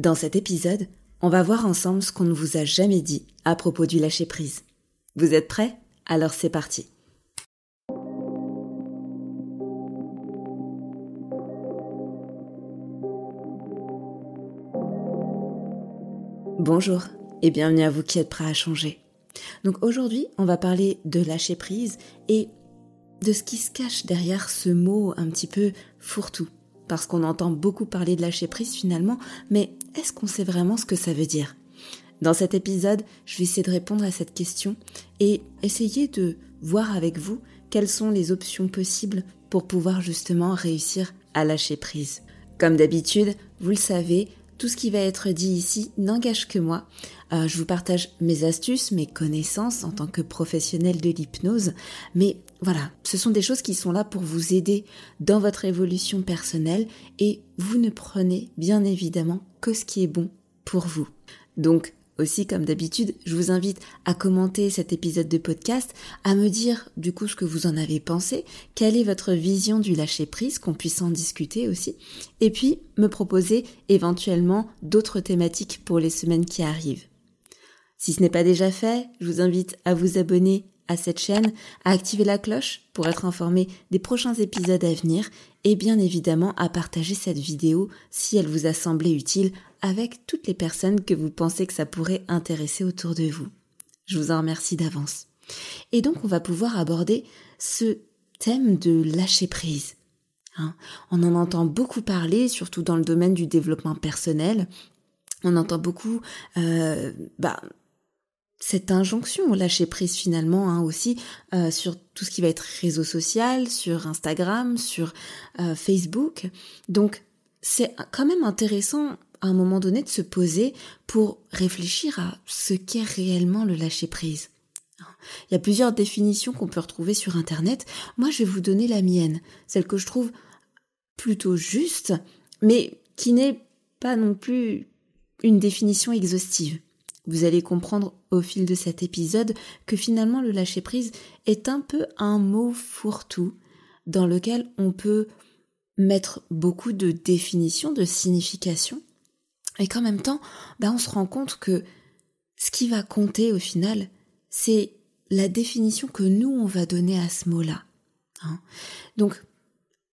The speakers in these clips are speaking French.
Dans cet épisode, on va voir ensemble ce qu'on ne vous a jamais dit à propos du lâcher prise. Vous êtes prêts? Alors c'est parti. Bonjour et bienvenue à vous qui êtes prêts à changer. Donc aujourd'hui, on va parler de lâcher prise et de ce qui se cache derrière ce mot un petit peu fourre-tout. Parce qu'on entend beaucoup parler de lâcher prise finalement, mais est-ce qu'on sait vraiment ce que ça veut dire? Dans cet épisode, je vais essayer de répondre à cette question et essayer de voir avec vous quelles sont les options possibles pour pouvoir justement réussir à lâcher prise. Comme d'habitude, vous le savez, tout ce qui va être dit ici n'engage que moi. Euh, je vous partage mes astuces, mes connaissances en tant que professionnel de l'hypnose, mais voilà, ce sont des choses qui sont là pour vous aider dans votre évolution personnelle et vous ne prenez bien évidemment que ce qui est bon pour vous. Donc, aussi, comme d'habitude, je vous invite à commenter cet épisode de podcast, à me dire du coup ce que vous en avez pensé, quelle est votre vision du lâcher prise, qu'on puisse en discuter aussi, et puis me proposer éventuellement d'autres thématiques pour les semaines qui arrivent. Si ce n'est pas déjà fait, je vous invite à vous abonner à cette chaîne, à activer la cloche pour être informé des prochains épisodes à venir et bien évidemment à partager cette vidéo si elle vous a semblé utile avec toutes les personnes que vous pensez que ça pourrait intéresser autour de vous. Je vous en remercie d'avance. Et donc on va pouvoir aborder ce thème de lâcher prise. Hein. on en entend beaucoup parler, surtout dans le domaine du développement personnel. On entend beaucoup euh, bah, cette injonction au lâcher prise finalement hein, aussi euh, sur tout ce qui va être réseau social, sur Instagram, sur euh, Facebook. Donc c'est quand même intéressant à un moment donné de se poser pour réfléchir à ce qu'est réellement le lâcher prise. Il y a plusieurs définitions qu'on peut retrouver sur Internet. Moi, je vais vous donner la mienne, celle que je trouve plutôt juste, mais qui n'est pas non plus une définition exhaustive. Vous allez comprendre au fil de cet épisode que finalement le lâcher-prise est un peu un mot fourre-tout dans lequel on peut mettre beaucoup de définitions, de significations, et qu'en même temps, ben on se rend compte que ce qui va compter au final, c'est la définition que nous, on va donner à ce mot-là. Hein. Donc,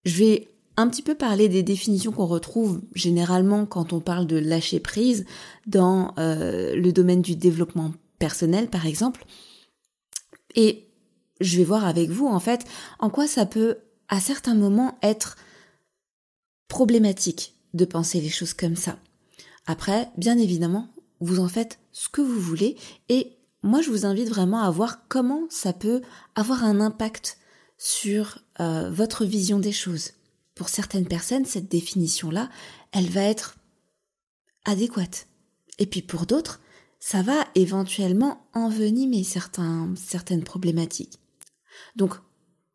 je vais un petit peu parler des définitions qu'on retrouve généralement quand on parle de lâcher prise dans euh, le domaine du développement personnel, par exemple. Et je vais voir avec vous, en fait, en quoi ça peut, à certains moments, être problématique de penser les choses comme ça. Après, bien évidemment, vous en faites ce que vous voulez et moi, je vous invite vraiment à voir comment ça peut avoir un impact sur euh, votre vision des choses pour certaines personnes, cette définition-là, elle va être adéquate. Et puis pour d'autres, ça va éventuellement envenimer certains, certaines problématiques. Donc,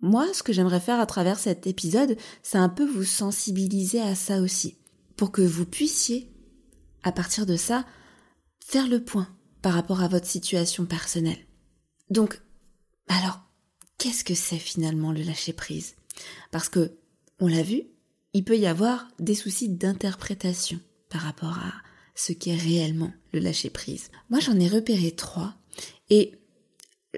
moi, ce que j'aimerais faire à travers cet épisode, c'est un peu vous sensibiliser à ça aussi, pour que vous puissiez, à partir de ça, faire le point par rapport à votre situation personnelle. Donc, alors, qu'est-ce que c'est finalement le lâcher prise Parce que on l'a vu, il peut y avoir des soucis d'interprétation par rapport à ce qu'est réellement le lâcher prise. Moi, j'en ai repéré trois et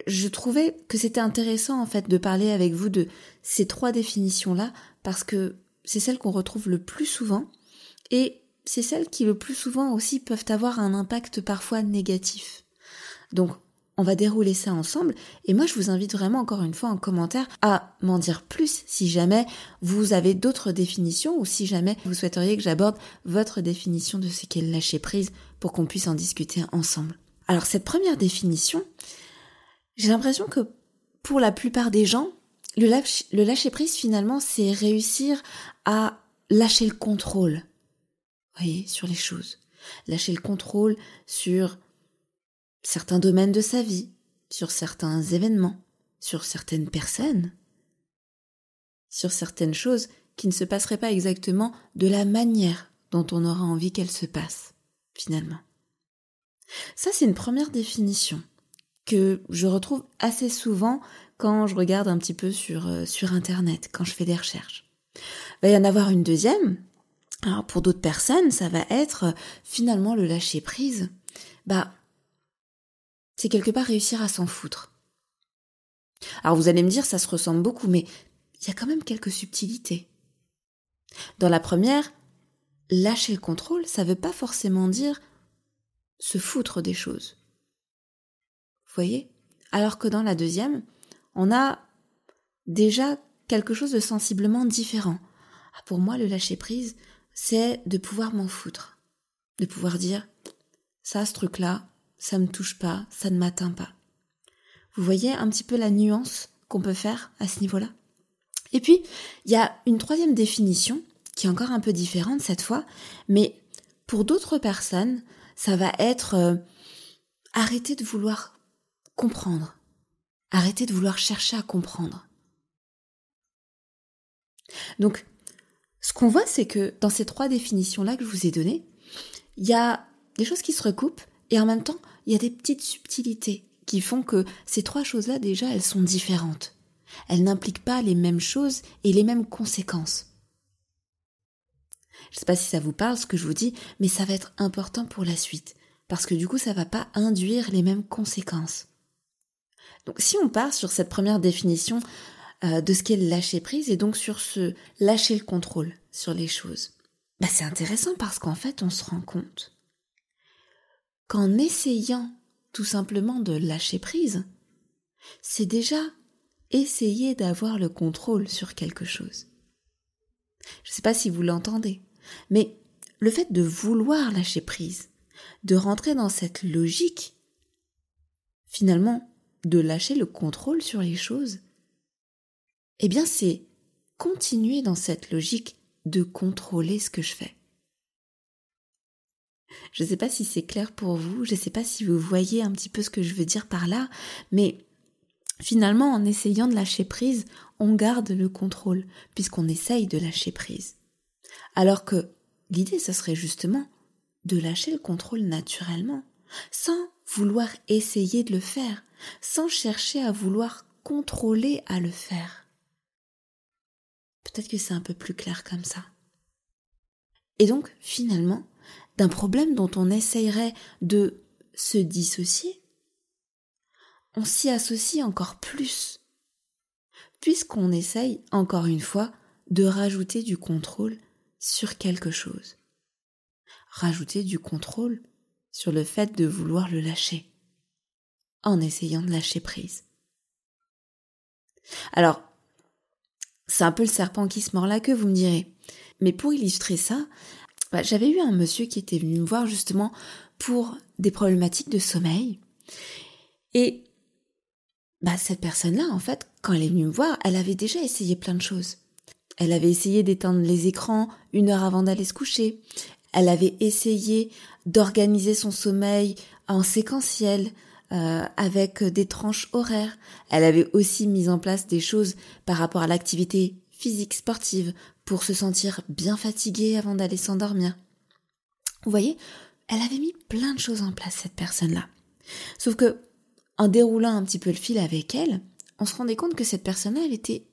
je trouvais que c'était intéressant en fait de parler avec vous de ces trois définitions-là parce que c'est celles qu'on retrouve le plus souvent Et c'est celles qui le plus souvent aussi peuvent avoir un impact parfois négatif. Donc, on va dérouler ça ensemble et moi je vous invite vraiment encore une fois en commentaire à m'en dire plus si jamais vous avez d'autres définitions ou si jamais vous souhaiteriez que j'aborde votre définition de ce qu'est le lâcher prise pour qu'on puisse en discuter ensemble. Alors cette première définition, j'ai l'impression que pour la plupart des gens, le, lâcher prise finalement c'est réussir à lâcher le contrôle. voyez, sur les choses. Lâcher le contrôle sur certains domaines de sa vie, sur certains événements, sur certaines personnes, sur certaines choses qui ne se passeraient pas exactement de la manière dont on aura envie qu'elles se passent, finalement. Ça, c'est une première définition que je retrouve assez souvent quand je regarde un petit peu sur, euh, sur Internet, quand je fais des recherches. Il va y en avoir une deuxième. Alors pour d'autres personnes, ça va être euh, finalement le lâcher prise. Bah, c'est quelque part réussir à s'en foutre. Alors vous allez me dire, ça se ressemble beaucoup, mais il y a quand même quelques subtilités. Dans la première, lâcher le contrôle, ça ne veut pas forcément dire se foutre des choses. Vous voyez? Alors que dans la deuxième, on a déjà quelque chose de sensiblement différent. Ah, pour moi, le lâcher prise, c'est de pouvoir m'en foutre. De pouvoir dire, ça, ce truc-là, ça me touche pas, ça ne m'atteint pas. Vous voyez un petit peu la nuance qu'on peut faire à ce niveau-là? Et puis, il y a une troisième définition qui est encore un peu différente cette fois, mais pour d'autres personnes, ça va être euh, arrêter de vouloir comprendre, arrêter de vouloir chercher à comprendre. Donc, ce qu'on voit, c'est que dans ces trois définitions-là que je vous ai données, il y a des choses qui se recoupent et en même temps, il y a des petites subtilités qui font que ces trois choses-là, déjà, elles sont différentes. Elles n'impliquent pas les mêmes choses et les mêmes conséquences. Je ne sais pas si ça vous parle ce que je vous dis, mais ça va être important pour la suite, parce que du coup, ça va pas induire les mêmes conséquences. Donc, si on part sur cette première définition euh, de ce qu'est le lâcher prise et donc sur ce lâcher le contrôle sur les choses, bah c'est intéressant parce qu'en fait, on se rend compte qu'en essayant tout simplement de lâcher prise, c'est déjà essayer d'avoir le contrôle sur quelque chose. Je ne sais pas si vous l'entendez, mais le fait de vouloir lâcher prise, de rentrer dans cette logique, finalement, de lâcher le contrôle sur les choses, eh bien c'est continuer dans cette logique de contrôler ce que je fais. Je ne sais pas si c'est clair pour vous, je ne sais pas si vous voyez un petit peu ce que je veux dire par là, mais finalement, en essayant de lâcher prise, on garde le contrôle, puisqu'on essaye de lâcher prise. Alors que l'idée, ce serait justement de lâcher le contrôle naturellement, sans vouloir essayer de le faire, sans chercher à vouloir contrôler à le faire. Peut-être que c'est un peu plus clair comme ça. Et donc, finalement, d'un problème dont on essayerait de se dissocier, on s'y associe encore plus, puisqu'on essaye, encore une fois, de rajouter du contrôle sur quelque chose. Rajouter du contrôle sur le fait de vouloir le lâcher, en essayant de lâcher prise. Alors, c'est un peu le serpent qui se mord la queue, vous me direz. Mais pour illustrer ça, bah, j'avais eu un monsieur qui était venu me voir justement pour des problématiques de sommeil. Et bah, cette personne-là, en fait, quand elle est venue me voir, elle avait déjà essayé plein de choses. Elle avait essayé d'éteindre les écrans une heure avant d'aller se coucher. Elle avait essayé d'organiser son sommeil en séquentiel, euh, avec des tranches horaires. Elle avait aussi mis en place des choses par rapport à l'activité physique sportive pour se sentir bien fatiguée avant d'aller s'endormir. Vous voyez, elle avait mis plein de choses en place, cette personne-là. Sauf que, en déroulant un petit peu le fil avec elle, on se rendait compte que cette personne-là, elle était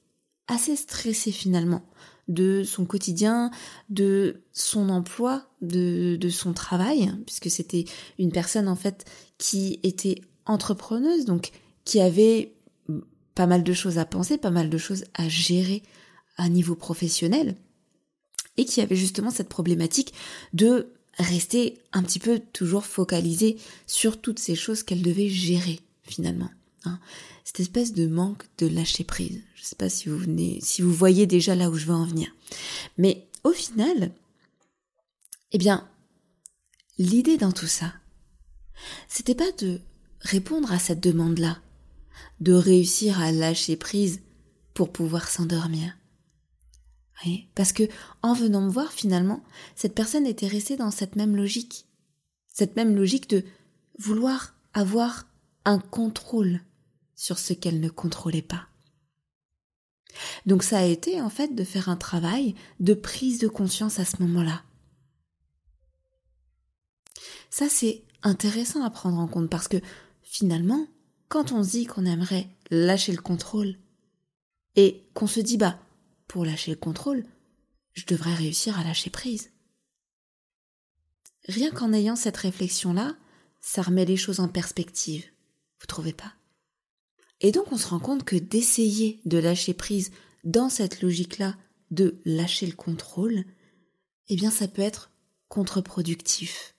assez stressée finalement de son quotidien, de son emploi, de, de son travail, puisque c'était une personne en fait qui était entrepreneuse, donc qui avait pas mal de choses à penser, pas mal de choses à gérer à niveau professionnel. et qui avait justement cette problématique de rester un petit peu toujours focalisée sur toutes ces choses qu'elle devait gérer finalement. Hein. Cette espèce de manque de lâcher prise. Je ne sais pas si vous venez, si vous voyez déjà là où je veux en venir. Mais au final, eh bien, l'idée dans tout ça, c'était pas de répondre à cette demande-là, de réussir à lâcher prise pour pouvoir s'endormir. Parce que en venant me voir finalement, cette personne était restée dans cette même logique, cette même logique de vouloir avoir un contrôle sur ce qu'elle ne contrôlait pas. Donc ça a été en fait de faire un travail de prise de conscience à ce moment-là. Ça c'est intéressant à prendre en compte parce que finalement, quand on se dit qu'on aimerait lâcher le contrôle et qu'on se dit bah lâcher le contrôle, je devrais réussir à lâcher prise. Rien qu'en ayant cette réflexion-là, ça remet les choses en perspective. Vous trouvez pas? Et donc on se rend compte que d'essayer de lâcher prise dans cette logique-là de lâcher le contrôle, eh bien ça peut être contre-productif.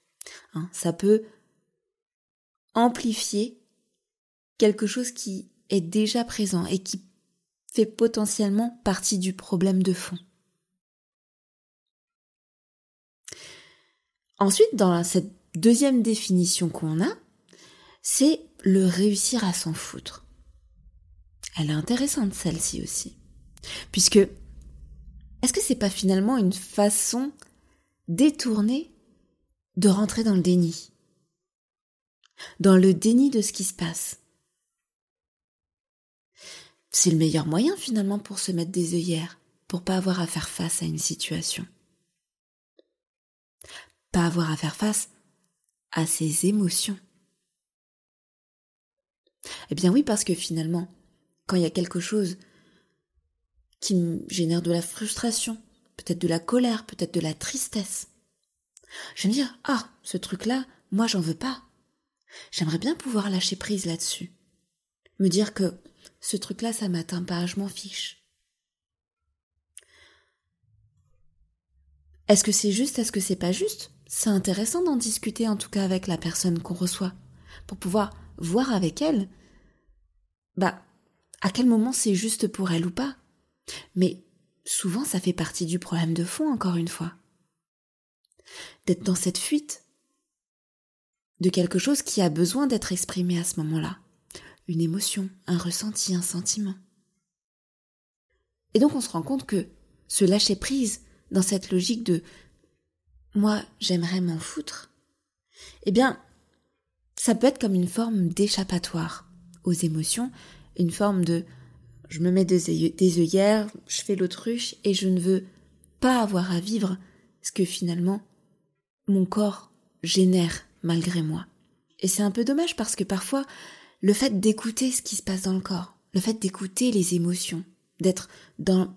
Hein. ça peut amplifier quelque chose qui est déjà présent et qui fait potentiellement partie du problème de fond. Ensuite, dans cette deuxième définition qu'on a, c'est le réussir à s'en foutre. Elle est intéressante celle-ci aussi. Puisque, est-ce que c'est pas finalement une façon détournée de rentrer dans le déni? Dans le déni de ce qui se passe c'est le meilleur moyen finalement pour se mettre des œillères, pour pas avoir à faire face à une situation. Pas avoir à faire face à ses émotions. Eh bien oui, parce que finalement, quand il y a quelque chose qui me génère de la frustration, peut-être de la colère, peut-être de la tristesse, je vais me dire, ah, ce truc-là, moi j'en veux pas. J'aimerais bien pouvoir lâcher prise là-dessus. Me dire que ce truc-là, ça m'atteint pas, je m'en fiche. Est-ce que c'est juste, est-ce que c'est pas juste? C'est intéressant d'en discuter en tout cas avec la personne qu'on reçoit, pour pouvoir voir avec elle, bah, à quel moment c'est juste pour elle ou pas. Mais souvent ça fait partie du problème de fond, encore une fois. D'être dans cette fuite de quelque chose qui a besoin d'être exprimé à ce moment-là une émotion, un ressenti, un sentiment. Et donc on se rend compte que se lâcher prise dans cette logique de moi j'aimerais m'en foutre, eh bien ça peut être comme une forme d'échappatoire aux émotions, une forme de je me mets des, des œillères, je fais l'autruche et je ne veux pas avoir à vivre ce que finalement mon corps génère malgré moi. Et c'est un peu dommage parce que parfois le fait d'écouter ce qui se passe dans le corps, le fait d'écouter les émotions, d'être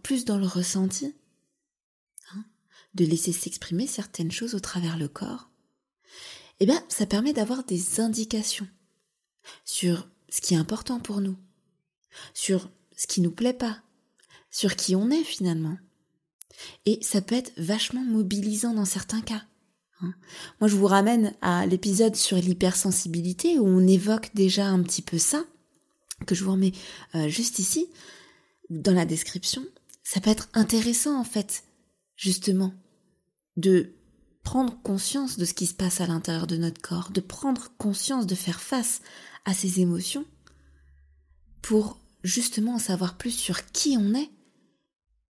plus dans le ressenti, hein, de laisser s'exprimer certaines choses au travers le corps, eh bien, ça permet d'avoir des indications sur ce qui est important pour nous, sur ce qui nous plaît pas, sur qui on est finalement. Et ça peut être vachement mobilisant dans certains cas. Hein. Moi, je vous ramène à l'épisode sur l'hypersensibilité où on évoque déjà un petit peu ça, que je vous remets euh, juste ici, dans la description. Ça peut être intéressant, en fait, justement, de prendre conscience de ce qui se passe à l'intérieur de notre corps, de prendre conscience de faire face à ces émotions pour justement en savoir plus sur qui on est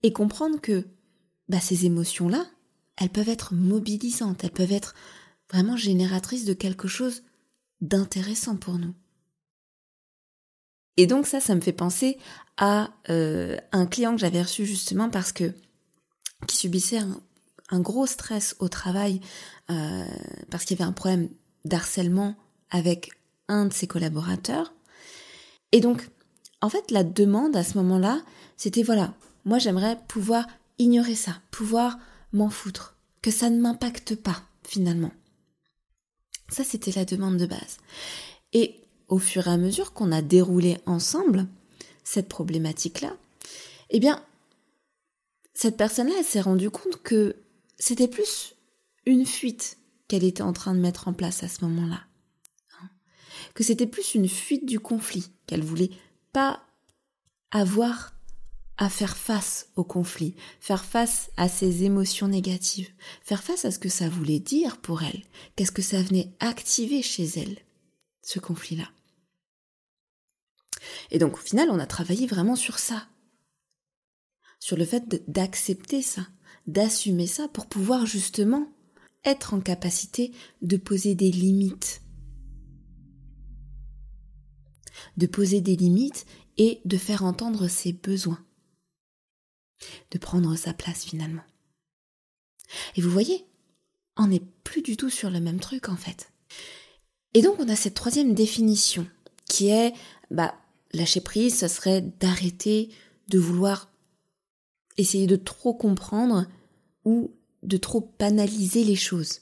et comprendre que bah, ces émotions-là, elles peuvent être mobilisantes, elles peuvent être vraiment génératrices de quelque chose d'intéressant pour nous. Et donc ça, ça me fait penser à euh, un client que j'avais reçu justement parce que qui subissait un, gros stress au travail euh, parce qu'il y avait un problème d'harcèlement avec un de ses collaborateurs. Et donc, en fait, la demande à ce moment-là, c'était voilà, moi j'aimerais pouvoir ignorer ça, pouvoir m'en foutre, que ça ne m'impacte pas finalement. Ça, c'était la demande de base. Et au fur et à mesure qu'on a déroulé ensemble cette problématique-là, eh bien, cette personne-là, elle s'est rendue compte que c'était plus une fuite qu'elle était en train de mettre en place à ce moment-là. Hein. Que c'était plus une fuite du conflit, qu'elle voulait pas avoir à faire face au conflit, faire face à ses émotions négatives, faire face à ce que ça voulait dire pour elle, qu'est-ce que ça venait activer chez elle, ce conflit-là. Et donc au final, on a travaillé vraiment sur ça, sur le fait d'accepter ça, d'assumer ça pour pouvoir justement être en capacité de poser des limites. De poser des limites et de faire entendre ses besoins. De prendre sa place finalement. Et vous voyez, on n'est plus du tout sur le même truc en fait. Et donc on a cette troisième définition qui est, bah, lâcher prise, ce serait d'arrêter de vouloir essayer de trop comprendre ou de trop banaliser les choses.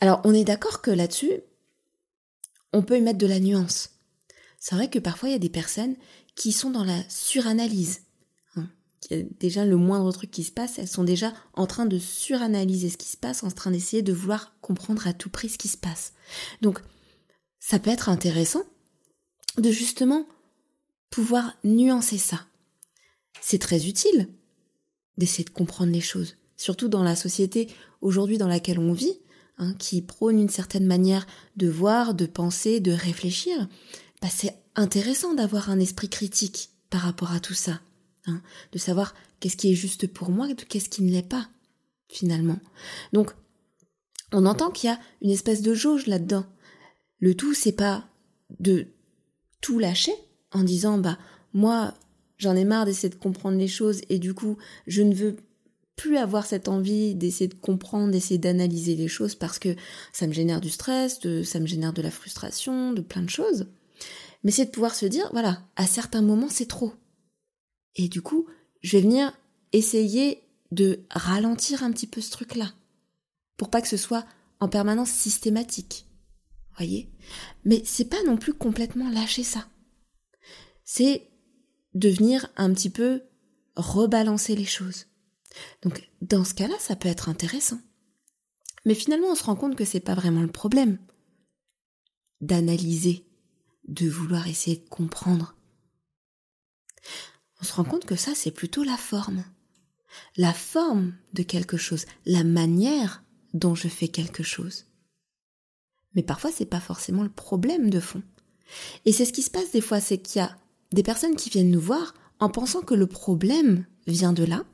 Alors, on est d'accord que là-dessus, on peut y mettre de la nuance. C'est vrai que parfois, il y a des personnes qui sont dans la suranalyse. Hein? Déjà, le moindre truc qui se passe, elles sont déjà en train de suranalyser ce qui se passe, en train d'essayer de vouloir comprendre à tout prix ce qui se passe. Donc, ça peut être intéressant de justement pouvoir nuancer ça c'est très utile d'essayer de comprendre les choses, surtout dans la société aujourd'hui dans laquelle on vit, hein, qui prône une certaine manière de voir, de penser, de réfléchir. Bah, c'est intéressant d'avoir un esprit critique par rapport à tout ça, hein, de savoir qu'est-ce qui est juste pour moi, qu'est-ce qui ne l'est pas, finalement. Donc, on entend qu'il y a une espèce de jauge là-dedans. Le tout, c'est pas de tout lâcher en disant bah moi J'en ai marre d'essayer de comprendre les choses et du coup, je ne veux plus avoir cette envie d'essayer de comprendre, d'essayer d'analyser les choses parce que ça me génère du stress, de, ça me génère de la frustration, de plein de choses. Mais c'est de pouvoir se dire, voilà, à certains moments, c'est trop. Et du coup, je vais venir essayer de ralentir un petit peu ce truc-là. Pour pas que ce soit en permanence systématique. Voyez? Mais c'est pas non plus complètement lâcher ça. C'est de venir un petit peu rebalancer les choses. Donc dans ce cas-là, ça peut être intéressant. Mais finalement, on se rend compte que c'est pas vraiment le problème d'analyser, de vouloir essayer de comprendre. On se rend compte que ça, c'est plutôt la forme. La forme de quelque chose, la manière dont je fais quelque chose. Mais parfois, c'est pas forcément le problème de fond. Et c'est ce qui se passe des fois, c'est qu'il y a des personnes qui viennent nous voir en pensant que le problème vient de là,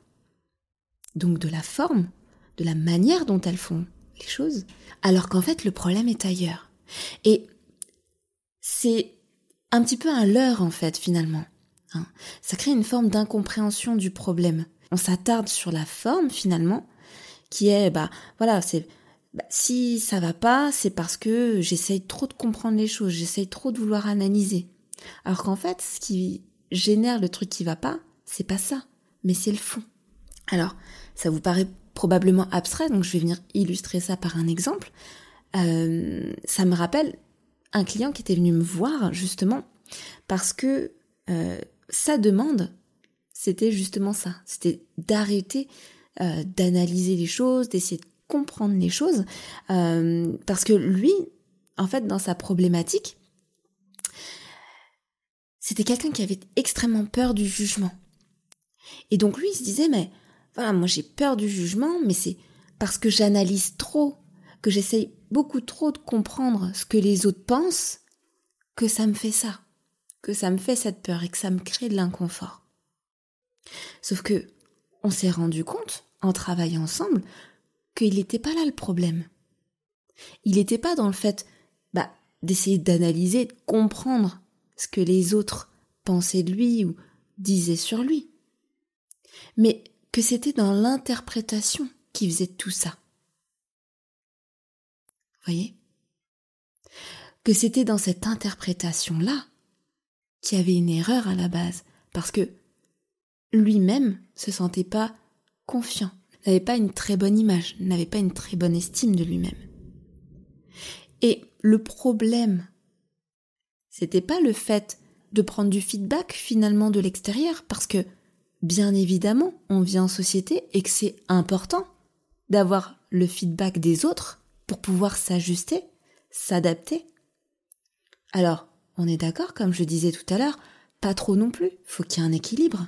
donc de la forme, de la manière dont elles font les choses, alors qu'en fait le problème est ailleurs. Et c'est un petit peu un leurre en fait finalement. Hein. Ça crée une forme d'incompréhension du problème. On s'attarde sur la forme finalement, qui est bah voilà c'est bah, si ça va pas, c'est parce que j'essaye trop de comprendre les choses, j'essaye trop de vouloir analyser. Alors qu'en fait, ce qui génère le truc qui va pas, c'est pas ça, mais c'est le fond. Alors, ça vous paraît probablement abstrait, donc je vais venir illustrer ça par un exemple. Euh, ça me rappelle un client qui était venu me voir justement Parce que euh, sa demande, c'était justement ça. C'était d'arrêter euh, d'analyser les choses, d'essayer de comprendre les choses. Parce que lui, en fait, dans sa problématique, c'était quelqu'un qui avait extrêmement peur du jugement. Et donc lui, il se disait, mais moi j'ai peur du jugement, mais c'est parce que j'analyse trop, que j'essaye beaucoup trop de comprendre ce que les autres pensent, que ça me fait ça, que ça me fait cette peur et que ça me crée de l'inconfort. Sauf que on s'est rendu compte, en travaillant ensemble, qu'il n'était pas là le problème. Il n'était pas dans le fait bah, d'essayer d'analyser, de comprendre ce que les autres pensaient de lui ou disaient sur lui, mais que c'était dans l'interprétation qui faisait tout ça. Voyez? Que c'était dans cette interprétation-là qu'il y avait une erreur à la base, parce que lui-même se sentait pas confiant, n'avait pas une très bonne image, n'avait pas une très bonne estime de lui-même. Et le problème, c'était pas le fait de prendre du feedback finalement de l'extérieur, parce que bien évidemment, on vit en société et que c'est important d'avoir le feedback des autres pour pouvoir s'ajuster, s'adapter. Alors, on est d'accord, comme je disais tout à l'heure, pas trop non plus, faut qu'il y ait un équilibre.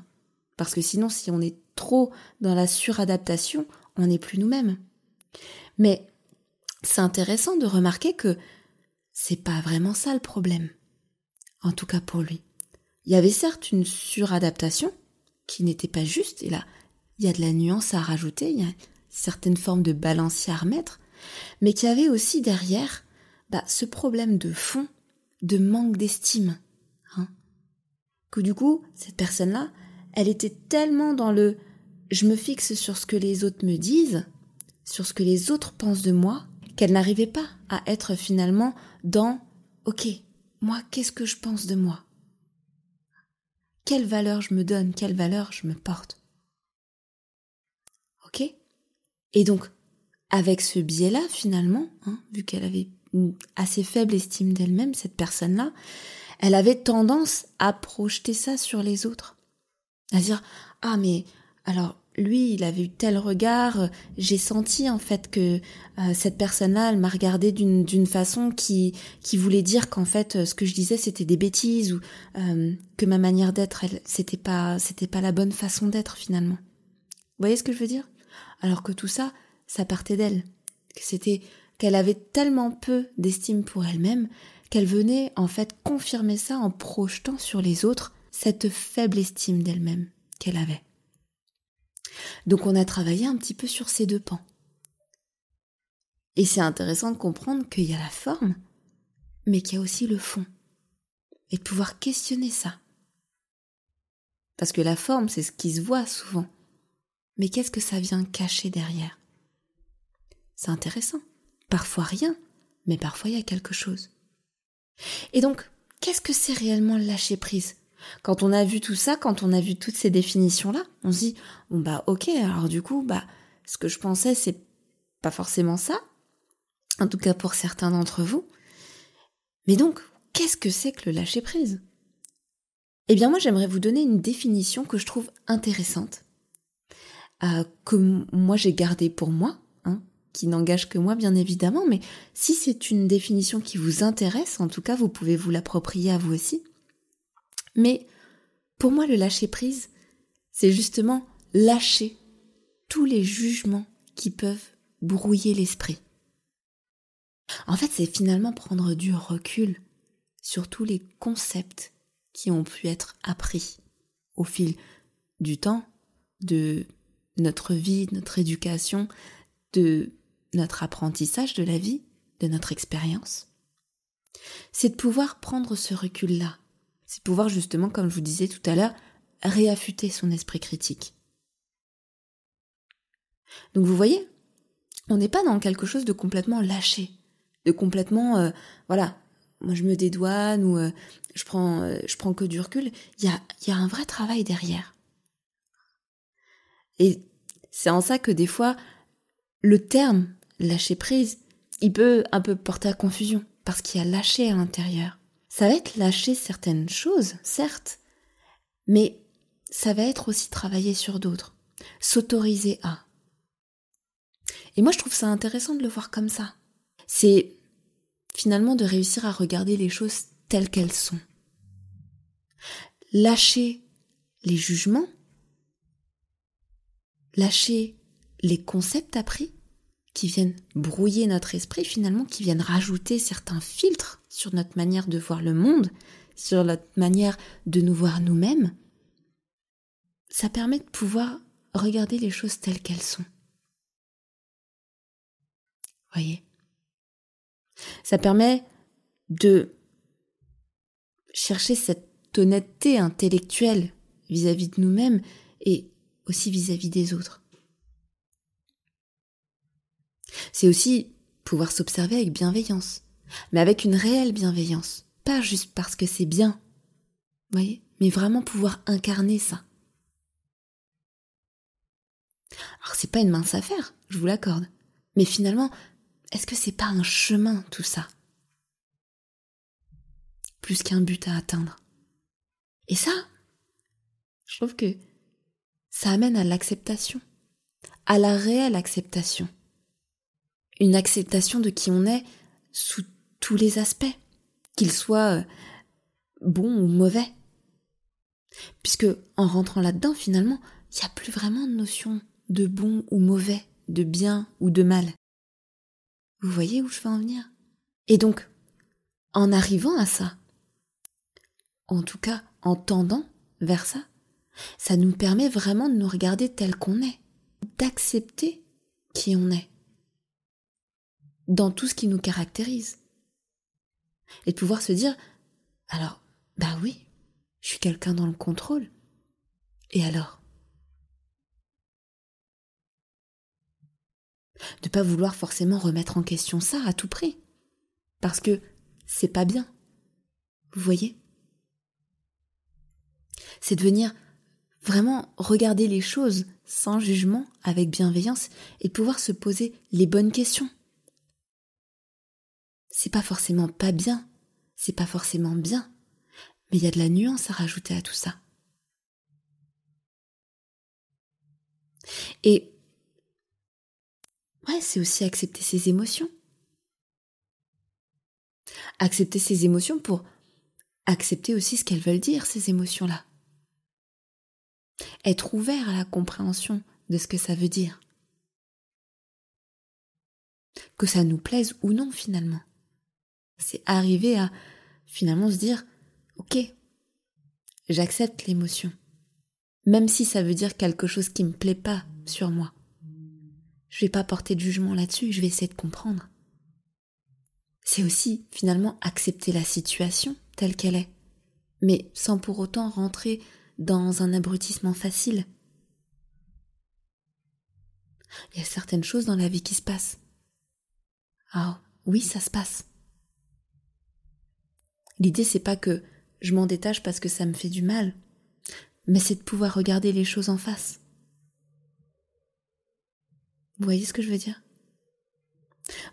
Parce que sinon, si on est trop dans la suradaptation, on n'est plus nous-mêmes. Mais c'est intéressant de remarquer que c'est pas vraiment ça le problème. En tout cas pour lui. Il y avait certes une suradaptation qui n'était pas juste, et là, il y a de la nuance à rajouter, il y a certaines formes de balancier à remettre, mais qui avait aussi derrière bah, ce problème de fond, de manque d'estime. Hein. Que du coup, cette personne-là, elle était tellement dans le je me fixe sur ce que les autres me disent, sur ce que les autres pensent de moi, qu'elle n'arrivait pas à être finalement dans ok, moi, qu'est-ce que je pense de moi? Quelle valeur je me donne Quelle valeur je me porte Ok? Et donc, avec ce biais-là, finalement, hein, vu qu'elle avait une assez faible estime d'elle-même, cette personne-là, elle avait tendance à projeter ça sur les autres. À dire, ah mais alors lui, il avait eu tel regard, j'ai senti en fait que euh, cette personne-là, elle m'a regardé d'une façon qui, qui voulait dire qu'en fait euh, ce que je disais c'était des bêtises ou euh, que ma manière d'être, elle c'était pas c'était pas la bonne façon d'être finalement. Vous voyez ce que je veux dire? Alors que tout ça, ça partait d'elle. Que c'était qu'elle avait tellement peu d'estime pour elle-même qu'elle venait en fait confirmer ça en projetant sur les autres cette faible estime d'elle-même qu'elle avait. Donc on a travaillé un petit peu sur ces deux pans. Et c'est intéressant de comprendre qu'il y a la forme, mais qu'il y a aussi le fond. Et de pouvoir questionner ça. Parce que la forme, c'est ce qui se voit souvent. Mais qu'est-ce que ça vient cacher derrière? C'est intéressant. Parfois rien, mais parfois il y a quelque chose. Et donc, qu'est-ce que c'est réellement le lâcher prise? Quand on a vu tout ça, quand on a vu toutes ces définitions-là, on se dit, bon bah ok, alors du coup, bah, ce que je pensais, c'est pas forcément ça, en tout cas pour certains d'entre vous. Mais donc, qu'est-ce que c'est que le lâcher prise? Eh bien moi, j'aimerais vous donner une définition que je trouve intéressante, euh, que moi j'ai gardée pour moi, qui n'engage que moi bien évidemment, mais si c'est une définition qui vous intéresse, en tout cas vous pouvez vous l'approprier à vous aussi. Mais pour moi le lâcher prise, c'est justement lâcher tous les jugements qui peuvent brouiller l'esprit. En fait, c'est finalement prendre du recul sur tous les concepts qui ont pu être appris au fil du temps, de notre vie, de notre éducation, de notre apprentissage de la vie, de notre expérience, c'est de pouvoir prendre ce recul-là. C'est pouvoir justement, comme je vous disais tout à l'heure, réaffûter son esprit critique. Donc vous voyez, on n'est pas dans quelque chose de complètement lâché, de complètement, euh, voilà, moi je me dédouane ou euh, je prends, euh, prends que du recul. Il y a, y a un vrai travail derrière. Et c'est en ça que des fois, le terme lâcher prise, il peut un peu porter à confusion parce qu'il y a lâché à l'intérieur. Ça va être lâcher certaines choses, certes, mais ça va être aussi travailler sur d'autres, s'autoriser à. Et moi, je trouve ça intéressant de le voir comme ça. C'est finalement de réussir à regarder les choses telles qu'elles sont. Lâcher les jugements, lâcher les concepts appris qui viennent brouiller notre esprit finalement, qui viennent rajouter certains filtres sur notre manière de voir le monde, sur notre manière de nous voir nous-mêmes, ça permet de pouvoir regarder les choses telles qu'elles sont. Voyez? Ça permet de chercher cette honnêteté intellectuelle vis-à-vis de nous-mêmes et aussi vis-à-vis des autres. C'est aussi pouvoir s'observer avec bienveillance, mais avec une réelle bienveillance, pas juste parce que c'est bien, voyez, mais vraiment pouvoir incarner ça. Alors c'est pas une mince affaire, je vous l'accorde, mais finalement, est-ce que c'est pas un chemin tout ça? Plus qu'un but à atteindre. Et ça, je trouve que ça amène à l'acceptation, à la réelle acceptation. Une acceptation de qui on est sous tous les aspects, qu'il soit euh, bon ou mauvais. Puisque en rentrant là-dedans, finalement, il n'y a plus vraiment de notion de bon ou mauvais, de bien ou de mal. Vous voyez où je veux en venir? Et donc, en arrivant à ça, en tout cas en tendant vers ça, ça nous permet vraiment de nous regarder tel qu'on est, d'accepter qui on est, dans tout ce qui nous caractérise. Et de pouvoir se dire, alors, bah oui, je suis quelqu'un dans le contrôle. Et alors? De pas vouloir forcément remettre en question ça à tout prix. Parce que c'est pas bien. Vous voyez? C'est de venir vraiment regarder les choses sans jugement, avec bienveillance, et pouvoir se poser les bonnes questions. C'est pas forcément pas bien, c'est pas forcément bien, mais il y a de la nuance à rajouter à tout ça. Et ouais, c'est aussi accepter ses émotions. Accepter ses émotions pour accepter aussi ce qu'elles veulent dire, ces émotions-là être ouvert à la compréhension de ce que ça veut dire. Que ça nous plaise ou non finalement. C'est arriver à finalement se dire, ok, j'accepte l'émotion, même si ça veut dire quelque chose qui me plaît pas sur moi. Je vais pas porter de jugement là-dessus, je vais essayer de comprendre. C'est aussi finalement accepter la situation telle qu'elle est, mais sans pour autant rentrer dans un abrutissement facile. Il y a certaines choses dans la vie qui se passent. Ah oui, ça se passe. L'idée c'est pas que je m'en détache parce que ça me fait du mal, mais c'est de pouvoir regarder les choses en face. Vous voyez ce que je veux dire?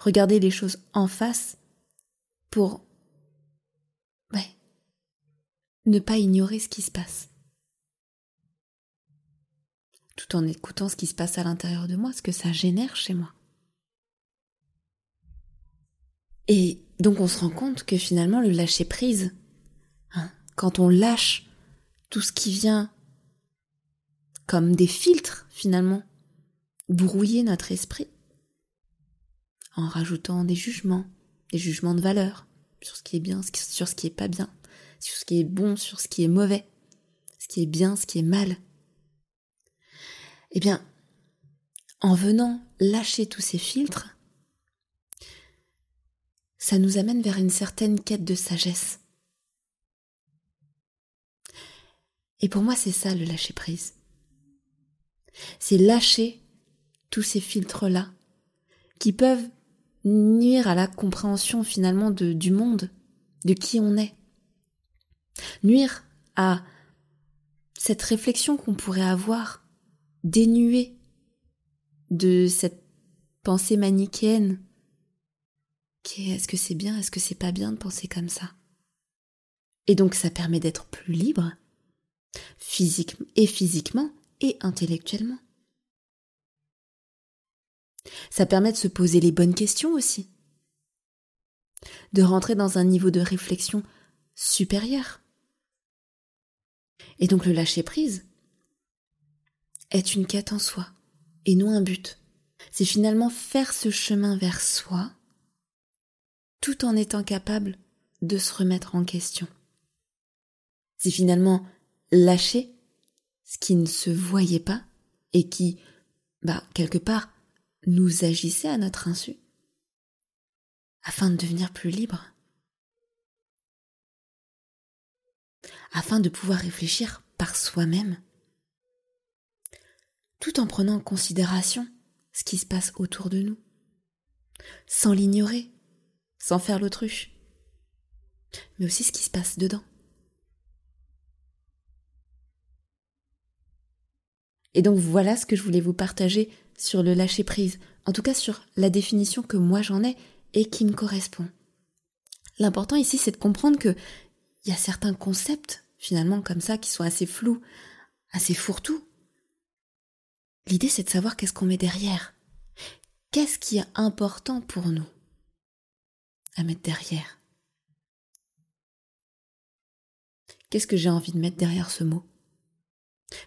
Regarder les choses en face pour ouais, ne pas ignorer ce qui se passe tout en écoutant ce qui se passe à l'intérieur de moi, ce que ça génère chez moi. Et donc on se rend compte que finalement le lâcher prise, hein, quand on lâche tout ce qui vient comme des filtres finalement, brouiller notre esprit, en rajoutant des jugements, des jugements de valeur sur ce qui est bien, sur ce qui est pas bien, sur ce qui est bon, sur ce qui est mauvais, ce qui est bien, ce qui est mal, eh bien, en venant lâcher tous ces filtres, ça nous amène vers une certaine quête de sagesse. Et pour moi, c'est ça le lâcher prise. C'est lâcher tous ces filtres-là qui peuvent nuire à la compréhension finalement du monde, de qui on est. Nuire à cette réflexion qu'on pourrait avoir dénué de cette pensée manichéenne qui est est-ce que c'est bien, est-ce que c'est pas bien de penser comme ça? Et donc ça permet d'être plus libre, et physiquement et intellectuellement. Ça permet de se poser les bonnes questions aussi, de rentrer dans un niveau de réflexion supérieur. Et donc le lâcher-prise est une quête en soi et non un but. C'est finalement faire ce chemin vers soi tout en étant capable de se remettre en question. C'est finalement lâcher ce qui ne se voyait pas et qui, bah, quelque part, nous agissait à notre insu, afin de devenir plus libre, afin de pouvoir réfléchir par soi-même, tout en prenant en considération ce qui se passe autour de nous, sans l'ignorer, sans faire l'autruche, mais aussi ce qui se passe dedans. Et donc voilà ce que je voulais vous partager sur le lâcher prise, en tout cas sur la définition que moi j'en ai et qui me correspond. L'important ici c'est de comprendre que il y a certains concepts finalement comme ça qui sont assez flous, assez fourre-tout. L'idée c'est de savoir qu'est-ce qu'on met derrière. Qu'est-ce qui est important pour nous? À mettre derrière Qu'est-ce que j'ai envie de mettre derrière ce mot?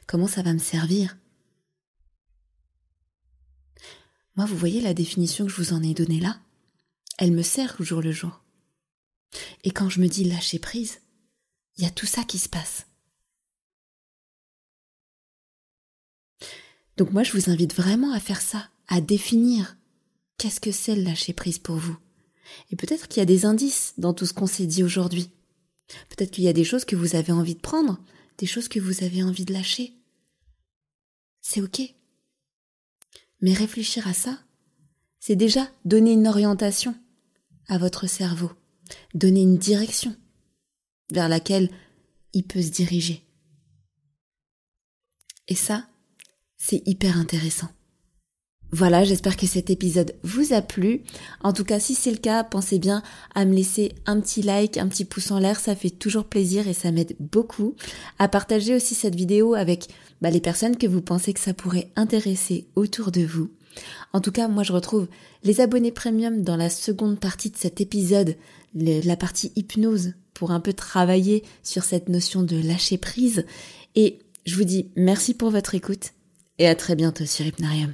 Comment ça va me servir? Moi, vous voyez la définition que je vous en ai donnée là? Elle me sert au jour le jour. Et quand je me dis lâcher prise, il y a tout ça qui se passe. Donc moi, je vous invite vraiment à faire ça, à définir qu'est-ce que c'est le lâcher prise pour vous. Et peut-être qu'il y a des indices dans tout ce qu'on s'est dit aujourd'hui. Peut-être qu'il y a des choses que vous avez envie de prendre, des choses que vous avez envie de lâcher. C'est ok. Mais réfléchir à ça, c'est déjà donner une orientation à votre cerveau, donner une direction vers laquelle il peut se diriger. Et ça, c'est hyper intéressant. Voilà, j'espère que cet épisode vous a plu. En tout cas, si c'est le cas, pensez bien à me laisser un petit like, un petit pouce en l'air, ça fait toujours plaisir et ça m'aide beaucoup. À partager aussi cette vidéo avec bah, les personnes que vous pensez que ça pourrait intéresser autour de vous. En tout cas, moi je retrouve les abonnés premium dans la seconde partie de cet épisode, la partie hypnose, pour un peu travailler sur cette notion de lâcher prise. Et je vous dis merci pour votre écoute et à très bientôt sur Hypnarium.